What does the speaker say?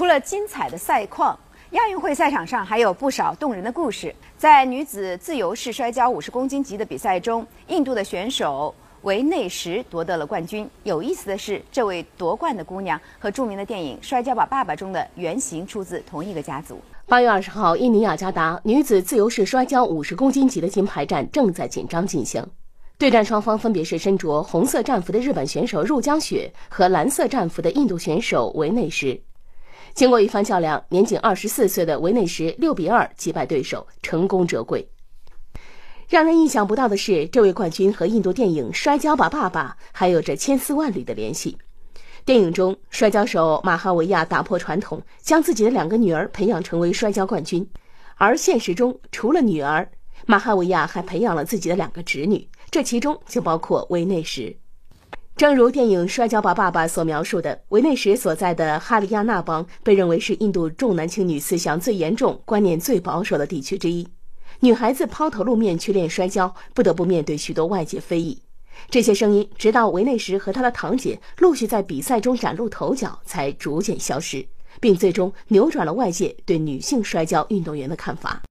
除了精彩的赛况，亚运会赛场上还有不少动人的故事。在女子自由式摔跤五十公斤级的比赛中，印度的选手维内什夺得了冠军。有意思的是，这位夺冠的姑娘和著名的电影《摔跤吧，爸爸》中的原型出自同一个家族。八月二十号，印尼雅加达女子自由式摔跤五十公斤级的金牌战正在紧张进行。对战双方分别是身着红色战服的日本选手入江雪和蓝色战服的印度选手维内什。经过一番较量，年仅二十四岁的维内什六比二击败对手，成功折桂。让人意想不到的是，这位冠军和印度电影《摔跤吧，爸爸》还有着千丝万缕的联系。电影中，摔跤手马哈维亚打破传统，将自己的两个女儿培养成为摔跤冠军；而现实中，除了女儿，马哈维亚还培养了自己的两个侄女，这其中就包括维内什。正如电影《摔跤吧，爸爸》所描述的，维内什所在的哈里亚纳邦被认为是印度重男轻女思想最严重、观念最保守的地区之一。女孩子抛头露面去练摔跤，不得不面对许多外界非议。这些声音直到维内什和他的堂姐陆续在比赛中崭露头角，才逐渐消失，并最终扭转了外界对女性摔跤运动员的看法。